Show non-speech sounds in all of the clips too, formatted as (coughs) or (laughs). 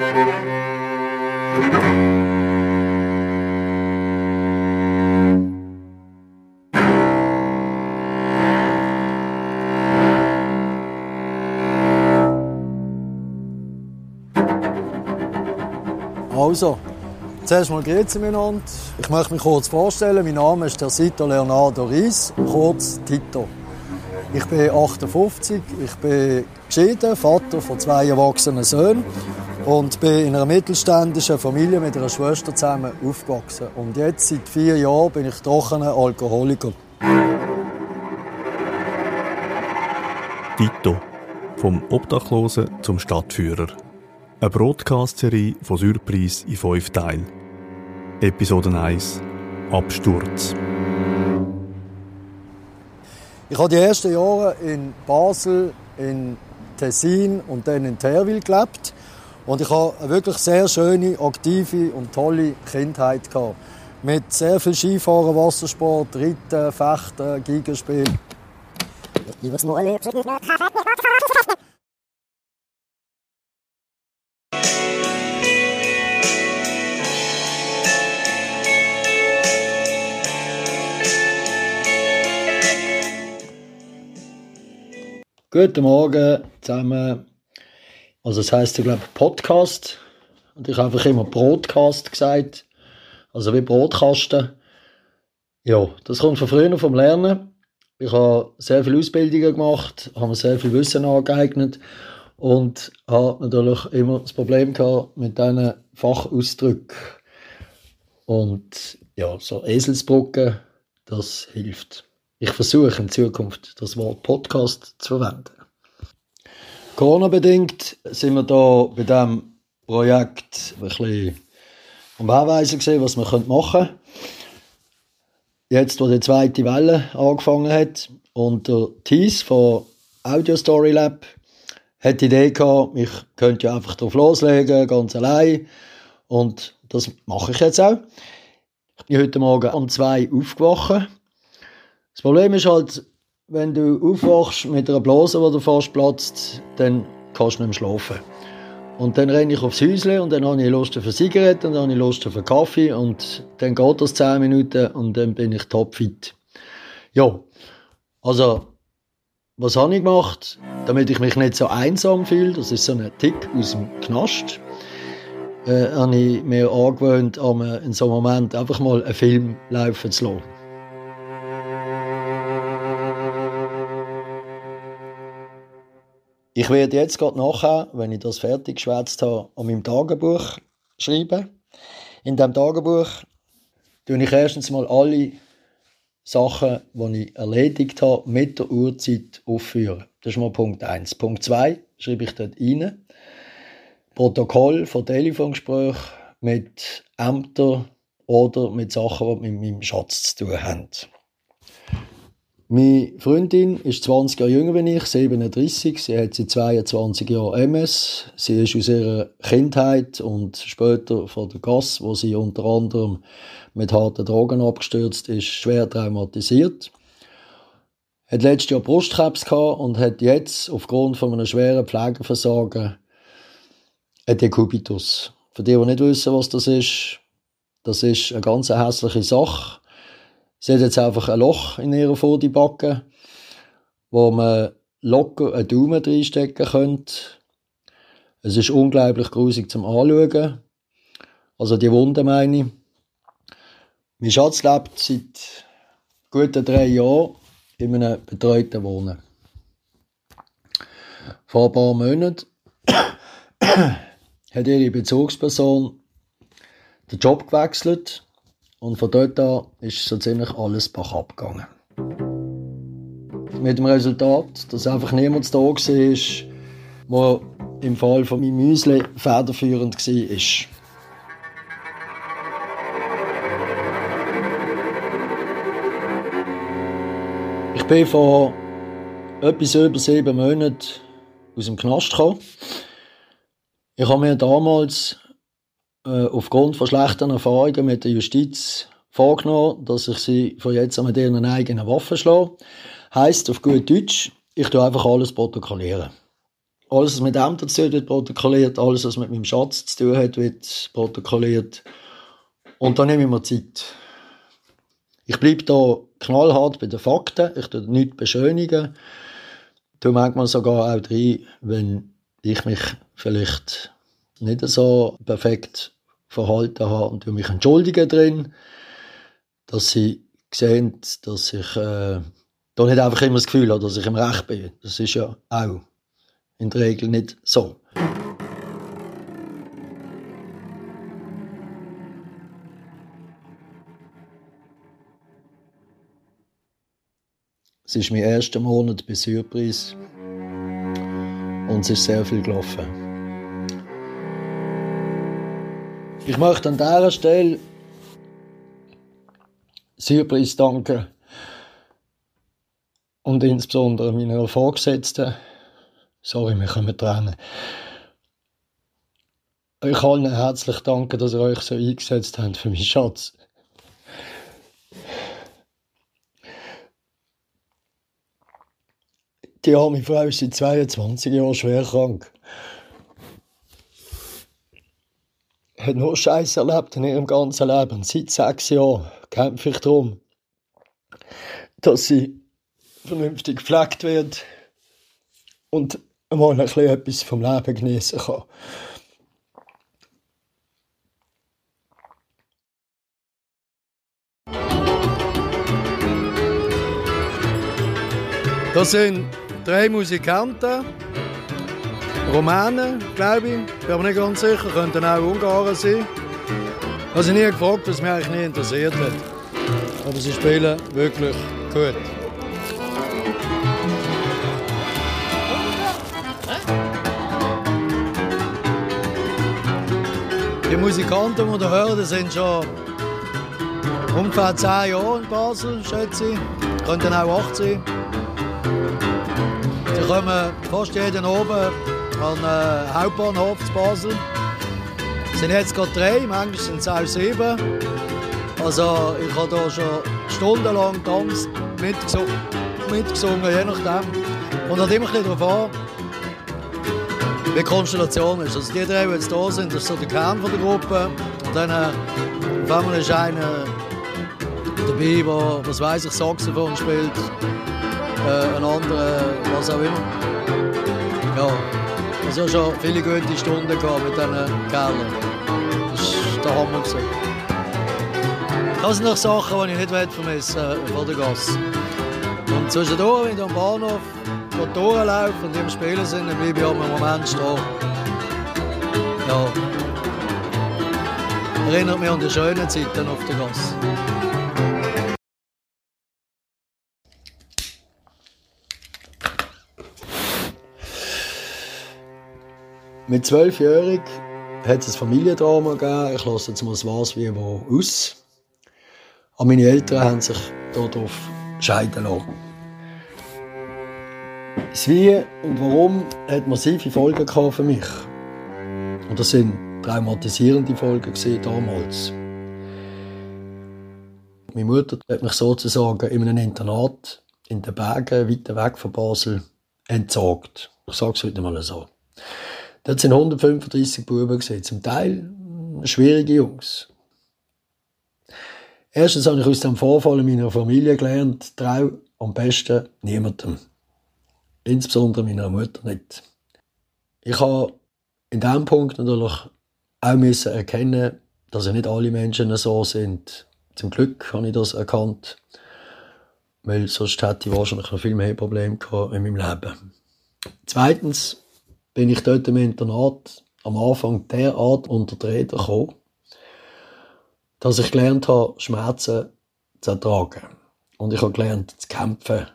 Also, zuerst mal grüezi miteinander. Ich möchte mich kurz vorstellen. Mein Name ist der Sito Leonardo Ries, kurz Tito. Ich bin 58, ich bin geschieden, Vater von zwei erwachsenen Söhnen und bin in einer mittelständischen Familie mit einer Schwester zusammen aufgewachsen. Und jetzt, seit vier Jahren, bin ich trockener Alkoholiker. Tito. Vom Obdachlosen zum Stadtführer. Eine Broadcast-Serie von Surprise in fünf Teilen. Episode 1 Absturz. Ich habe die ersten Jahre in Basel, in Tessin und dann in Terwil gelebt. Und ich habe eine wirklich sehr schöne, aktive und tolle Kindheit gehabt. Mit sehr viel Skifahren, Wassersport, Reiten, Fechten, Gigenspiel. Guten Morgen zusammen. Also es heißt ja glaube ich Podcast und ich habe einfach immer Broadcast gesagt, also wie Brotkasten. Ja, das kommt von früher vom Lernen. Ich habe sehr viele Ausbildungen gemacht, habe mir sehr viel Wissen angeeignet und habe natürlich immer das Problem gehabt mit diesen Fachausdrücken. Und ja, so Eselsbrücken, das hilft. Ich versuche in Zukunft das Wort Podcast zu verwenden. Corona-bedingt sind wir da bei diesem Projekt ein bisschen am Anweisen gesehen, was wir machen können. Jetzt, wo die zweite Welle angefangen hat und der Thies von Audio Story Lab hat die Idee gehabt, ich könnte ja einfach drauf loslegen, ganz allein. Und das mache ich jetzt auch. Ich bin heute Morgen um zwei aufgewacht das Problem ist halt, wenn du aufwachst mit einer Blase, die dir fast platzt, dann kannst du nicht mehr schlafen. Und dann renne ich aufs Häusle und dann habe ich Lust auf eine Zigarette und dann habe ich Lust auf einen Kaffee und dann geht das 10 Minuten und dann bin ich topfit. Ja, also, was habe ich gemacht, damit ich mich nicht so einsam fühle? Das ist so ein Tick aus dem Knast. Äh, habe ich mir angewöhnt, in so einem Moment einfach mal einen Film laufen zu lassen. Ich werde jetzt gerade nachher, wenn ich das fertig geschwätzt habe, an meinem Tagebuch schreiben. In diesem Tagebuch tue ich erstens mal alle Sachen, die ich erledigt habe, mit der Uhrzeit aufführen. Das ist mal Punkt 1. Punkt 2 schreibe ich dort rein. Protokoll von Telefongesprächen mit Ämtern oder mit Sachen, die mit meinem Schatz zu tun haben. Meine Freundin ist 20 Jahre jünger als ich, 37. Sie hat seit 22 Jahren MS. Sie ist aus ihrer Kindheit und später von der Gas, wo sie unter anderem mit harten Drogen abgestürzt ist, schwer traumatisiert. Hat letztes Jahr Brustkrebs gehabt und hat jetzt aufgrund von einem schweren Pflegeversagen ein Dekubitus. Für die, die nicht wissen, was das ist, das ist eine ganz hässliche Sache Sie hat jetzt einfach ein Loch in ihrer Vorderbacke, wo man locker einen Daumen reinstecken könnte. Es ist unglaublich grusig zum Anschauen. Also die Wunde meine ich. Mein Schatz lebt seit guten drei Jahren in einem betreuten Wohnen. Vor ein paar Monaten (coughs) hat ihre Bezugsperson den Job gewechselt und von dort an ist so ziemlich alles bach abgegangen. Mit dem Resultat, dass einfach niemand da war, der im Fall von meinem Müsli federführend war. Ich bin vor etwas über sieben Monaten aus dem Knast gekommen. Ich habe mir damals äh, aufgrund von schlechten Erfahrungen mit der Justiz vorgenommen, dass ich sie von jetzt an mit ihren eigenen Waffen schlage. Heißt auf gut Deutsch, ich tue einfach alles protokollieren. alles, was mit dem dazu wird protokolliert, alles, was mit meinem Schatz zu tun hat, wird protokolliert. Und dann nehme ich mir Zeit. Ich bleibe da knallhart bei den Fakten, ich tue nichts beschönigen. Du manchmal sogar auch drin, wenn ich mich vielleicht nicht so perfekt verhalten habe und mich entschuldigen drin, dass sie sehen, dass ich äh, da nicht einfach immer das Gefühl habe, dass ich im Recht bin. Das ist ja auch in der Regel nicht so. Es ist mein erster Monat bei Surprise und es ist sehr viel gelaufen. Ich möchte an dieser Stelle Surprise danken und insbesondere meiner Vorgesetzten. Sorry, wir Tränen. Ich kann Ihnen herzlich danken, dass ihr euch so eingesetzt habt für meinen Schatz. Die arme Frau ist seit 22 Jahren schwer krank. Hat nur Scheiß erlebt in ihrem ganzen Leben. Seit sechs Jahren kämpfe ich darum, dass sie vernünftig gepflegt wird und mal ein bisschen etwas vom Leben genießen kann. Das sind drei Musikanten, Rumänen, glaube ich, bin aber nicht ganz sicher, könnten auch Ungarn sein. Also nie gefragt, was mich eigentlich nie interessiert hat. Aber sie spielen wirklich gut. Die Musikanten, die ihr hört, sind schon ungefähr 10 Jahre in Basel, schätze ich. Könnten auch 8 sein. Sie kommen fast jeden oben den äh, Hauptbahnhof zu Basel. Es sind jetzt gerade drei, manchmal sind es auch sieben. Also ich habe hier schon stundenlang getanzt, mitgesungen, mitgesungen je nachdem. Und hat immer darauf an, wie die Konstellation ist. Also die drei, die jetzt da sind, das ist so der Kern von der Gruppe. Und dann äh, auf ist einer dabei, der, was weiß ich, Saxophon spielt. Äh, ein anderer, was auch immer. Also schon viele gute Stunden gehabt mit diesen Kerlen. Das ist der Hammer. Gewesen. Das sind noch Sachen, die ich nicht vermissen äh, von der Gasse. Und zwischendurch, wenn ich am Bahnhof Tore laufe und im Spielen sind, dann bleibe ich einen Moment stehen. Ja. Erinnert mich an die schönen Zeiten auf der Gasse. Mit zwölfjährig hat es ein Familiendrama gegeben. Ich lasse jetzt mal das Was wie wo aus. Aber meine Eltern haben sich darauf scheiden lassen. Das Wie und Warum hat massive Folgen für mich. Und das sind traumatisierende Folgen damals. Meine Mutter hat mich sozusagen in einem Internat in den Bergen, weit weg von Basel, entsorgt. Ich sage es heute mal so. Dort sind 135 Buben gesehen, zum Teil schwierige Jungs. Erstens habe ich aus dem Vorfall in meiner Familie gelernt, trau am besten niemandem. Insbesondere meiner Mutter nicht. Ich habe in diesem Punkt natürlich auch müssen erkennen, dass ja nicht alle Menschen so sind. Zum Glück habe ich das erkannt, weil sonst hätte ich wahrscheinlich noch viel mehr Probleme gehabt in meinem Leben. Zweitens bin ich dort im Internat am Anfang derart unter die gekommen, dass ich gelernt habe, Schmerzen zu ertragen. Und ich habe gelernt, zu kämpfen.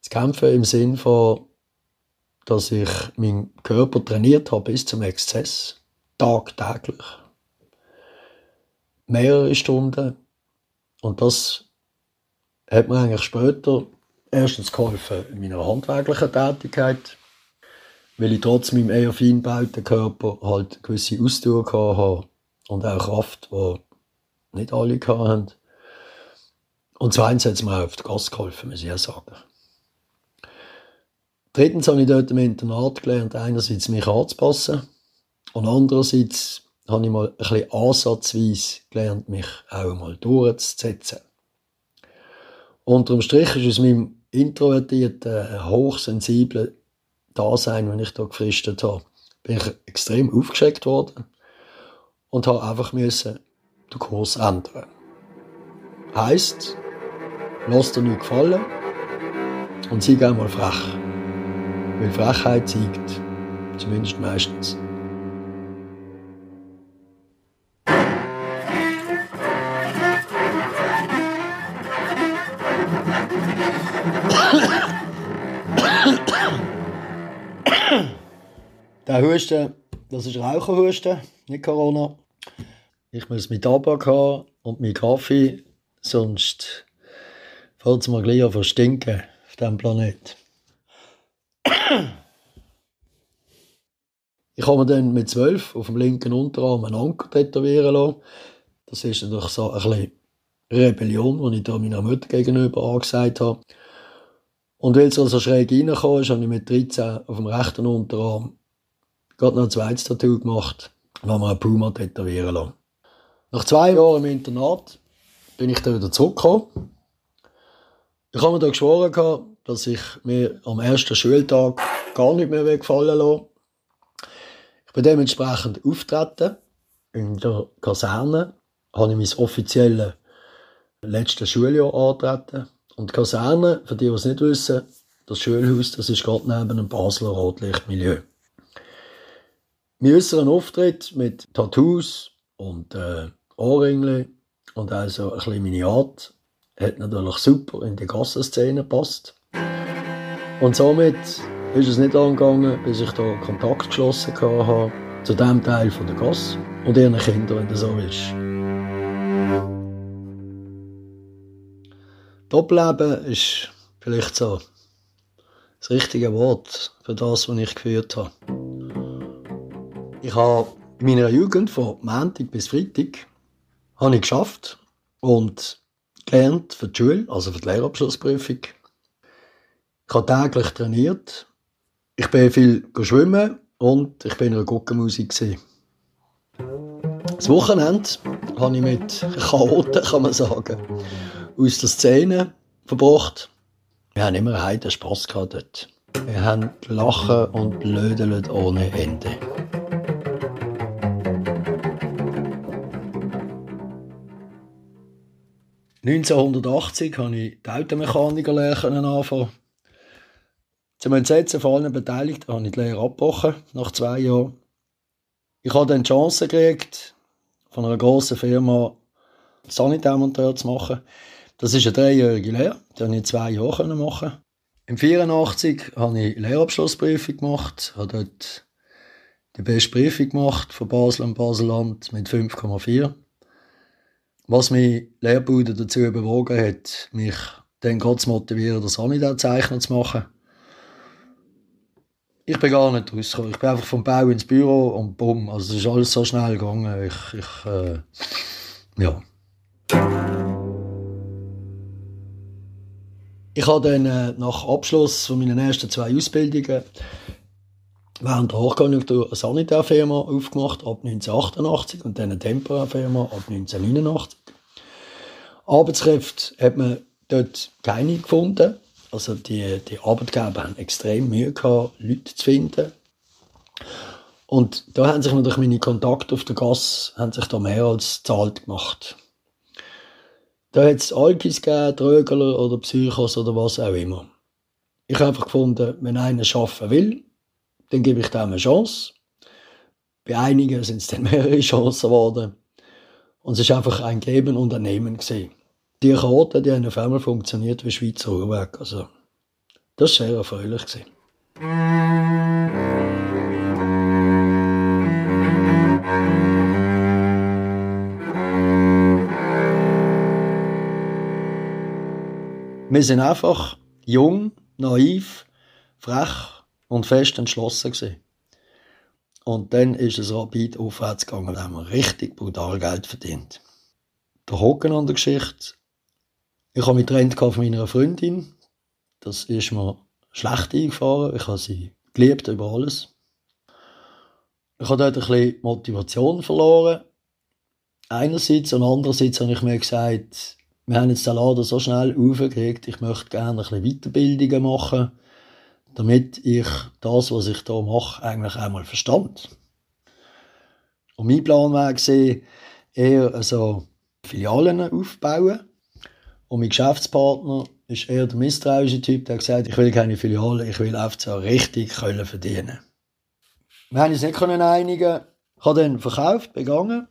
Zu kämpfen im Sinn von, dass ich meinen Körper trainiert habe bis zum Exzess. Tagtäglich. Mehrere Stunden. Und das hat mir eigentlich später erstens geholfen in meiner handwerklichen Tätigkeit, weil ich trotz meinem eher fein gebauten Körper halt gewisse Ausdauer hatte und auch Kraft, die nicht alle hatten. Und zweitens hat es mir auch auf den Gast geholfen, muss ich auch sagen. Drittens habe ich dort im Internat gelernt, einerseits mich anzupassen und andererseits habe ich mal ein bisschen ansatzweise gelernt, mich auch mal durchzusetzen. Unterm Strich ist aus meinem introvertierten, hochsensiblen Dasein, wenn ich da gefristet habe, bin ich extrem aufgeschreckt worden und habe einfach müssen den Kurs ändern. Heißt, lass dir nicht gefallen und sei einmal frech. Weil Frechheit siegt, zumindest meistens. Der Husten, das ist Raucherhusten, nicht Corona. Ich muss mit Tabak haben und mit Kaffee, sonst fällt es mir gleich an verstinken auf diesem Planeten. Ich habe mir dann mit zwölf auf dem linken Unterarm einen Anker tätowieren lassen. Das ist natürlich so ein Rebellion, die ich da meiner Mutter gegenüber angesagt habe. Und weil es also schräg reinkam, habe ich mit 13 auf dem rechten Unterarm gerade noch ein zweites Tattoo gemacht habe mir einen Puma tätowieren lassen. Nach zwei Jahren im Internat bin ich dann wieder zurückgekommen. Ich habe mir da geschworen, dass ich mir am ersten Schultag gar nicht mehr gefallen lasse. Ich bin dementsprechend auftreten in der Kaserne, habe ich mein offizielles letztes Schuljahr antreten. Und die Kaserne, für die, die es nicht wissen, das Schulhaus, das ist gerade neben einem Basler Rotlichtmilieu. Mein äußeren Auftritt mit Tattoos und äh, Ohrringeln und also ein bisschen meine Art hat natürlich super in die Gassenszene gepasst. Und somit ist es nicht angegangen, bis ich da Kontakt geschlossen habe zu dem Teil von der Gasse und ihren Kindern, wenn das so ist. Doppelleben ist vielleicht so das richtige Wort für das, was ich geführt habe. Ich habe in meiner Jugend von Montag bis Freitag habe ich geschafft und gelernt für die Schule, also für die Lehrabschlussprüfung. Ich habe täglich trainiert. Ich bin viel schwimmen und ich bin in einer Guckenmusik. Das Wochenende habe ich mit Chaoten, kann man sagen, aus der Szene verbracht. Wir haben immer einen Spass gehabt dort. Wir haben Lachen und Blödeln ohne Ende. ...1980 habe ich die Automechaniker anfangen. Zum Entsetzen von allen Beteiligten habe ich die Lehre abgebrochen, nach zwei Jahren. Ich habe dann die Chance gekriegt, von einer grossen Firma Sanitärmonteur zu machen. Das ist eine dreijährige Lehre, die konnte ich in zwei Jahren machen. Im 84 habe ich Lehrabschlussprüfung gemacht, habe dort die beste Prüfung gemacht von Basel und Baselland mit 5,4. Was mich Lehrbude dazu bewogen hat, mich dann gerade zu motivieren, das Sanitär-Zeichner zu machen. Ich bin gar nicht rausgekommen. Ich bin einfach vom Bau ins Büro und bumm. Also es ist alles so schnell gegangen. Ich, ich äh, ja. Ich habe dann äh, nach Abschluss von meinen ersten zwei Ausbildungen während der Hochkonjunktur eine Sanitärfirma aufgemacht, ab 1988, und dann eine Temporärfirma ab 1989. Arbeitskräfte hat man dort keine gefunden. Also die, die Arbeitgeber haben extrem Mühe gehabt, Leute zu finden. Und da haben sich natürlich meine Kontakte auf der Gasse haben sich da mehr als zahlt gemacht. Da hat es Alkis gegeben, Trögler oder Psychos oder was auch immer. Ich habe einfach gefunden, wenn einer arbeiten will, dann gebe ich dem eine Chance. Bei einigen sind es dann (laughs) mehrere Chancen geworden. Und es war einfach ein Geben und ein Nehmen. Gewesen die Karten, die haben auf einmal funktioniert wie Schweizer Uhrwerk. Also, das war sehr erfreulich. Gewesen. Wir sind einfach jung, naiv, frech und fest entschlossen gewesen. Und dann ist es rapid aufwärts gegangen und haben richtig brutal Geld verdient. Der Hocken an der Geschichte ich habe mich getrennt von meiner Freundin. Das ist mir schlecht eingefahren. Ich habe sie geliebt über alles. Ich habe dort ein bisschen Motivation verloren. Einerseits und andererseits habe ich mir gesagt, wir haben jetzt den Laden so schnell aufgeregt, ich möchte gerne ein bisschen Weiterbildungen machen, damit ich das, was ich hier mache, eigentlich einmal verstand. Und mein Plan war eher also Filialen aufbauen. Und mein Geschäftspartner ist eher der misstrauische Typ, der hat gesagt, ich will keine Filiale, ich will einfach so richtig können verdienen. Wir haben uns nicht einigen. Ich habe dann verkauft, begangen,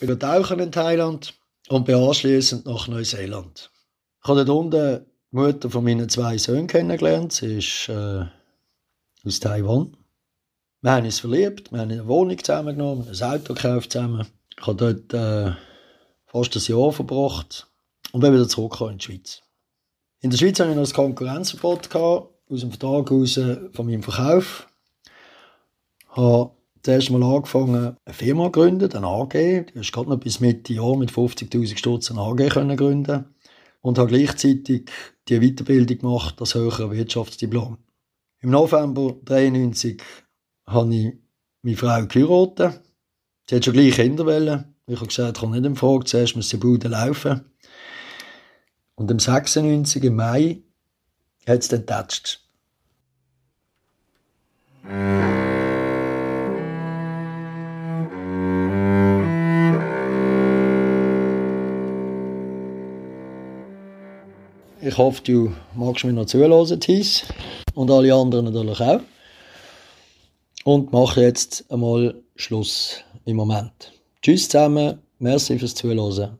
bin tauchen in Thailand und bin anschliessend nach Neuseeland. Ich habe dort unten die Mutter von meinen zwei Söhnen kennengelernt. Sie ist äh, aus Taiwan. Wir haben uns verliebt, wir haben eine Wohnung zusammengenommen, ein Auto gekauft zusammen. Ich habe dort äh, fast ein Jahr verbracht und bin wieder zurückgekommen in die Schweiz. In der Schweiz hatte ich noch ein Konkurrenzverbot aus dem Vertrag raus von meinem Verkauf. Ich habe zuerst mal angefangen, eine Firma zu gründen, eine AG. Hast gerade noch bis Mitte Jahr mit 50'000 Stutz eine AG können gründen und habe gleichzeitig die Weiterbildung gemacht, das höhere Wirtschaftsdiplom. Im November 1993 habe ich meine Frau geheiratet. Sie hat schon gleich Kinder wollen. Ich habe gesagt, ich kann nicht in Frage, zuerst muss die Bude laufen. Und am 96. im Mai hat es dann getatscht. Ich hoffe, du magst mir noch zuhören, Thies. Und alle anderen natürlich auch und mache jetzt einmal Schluss im Moment. Tschüss zusammen, merci fürs Zuhören.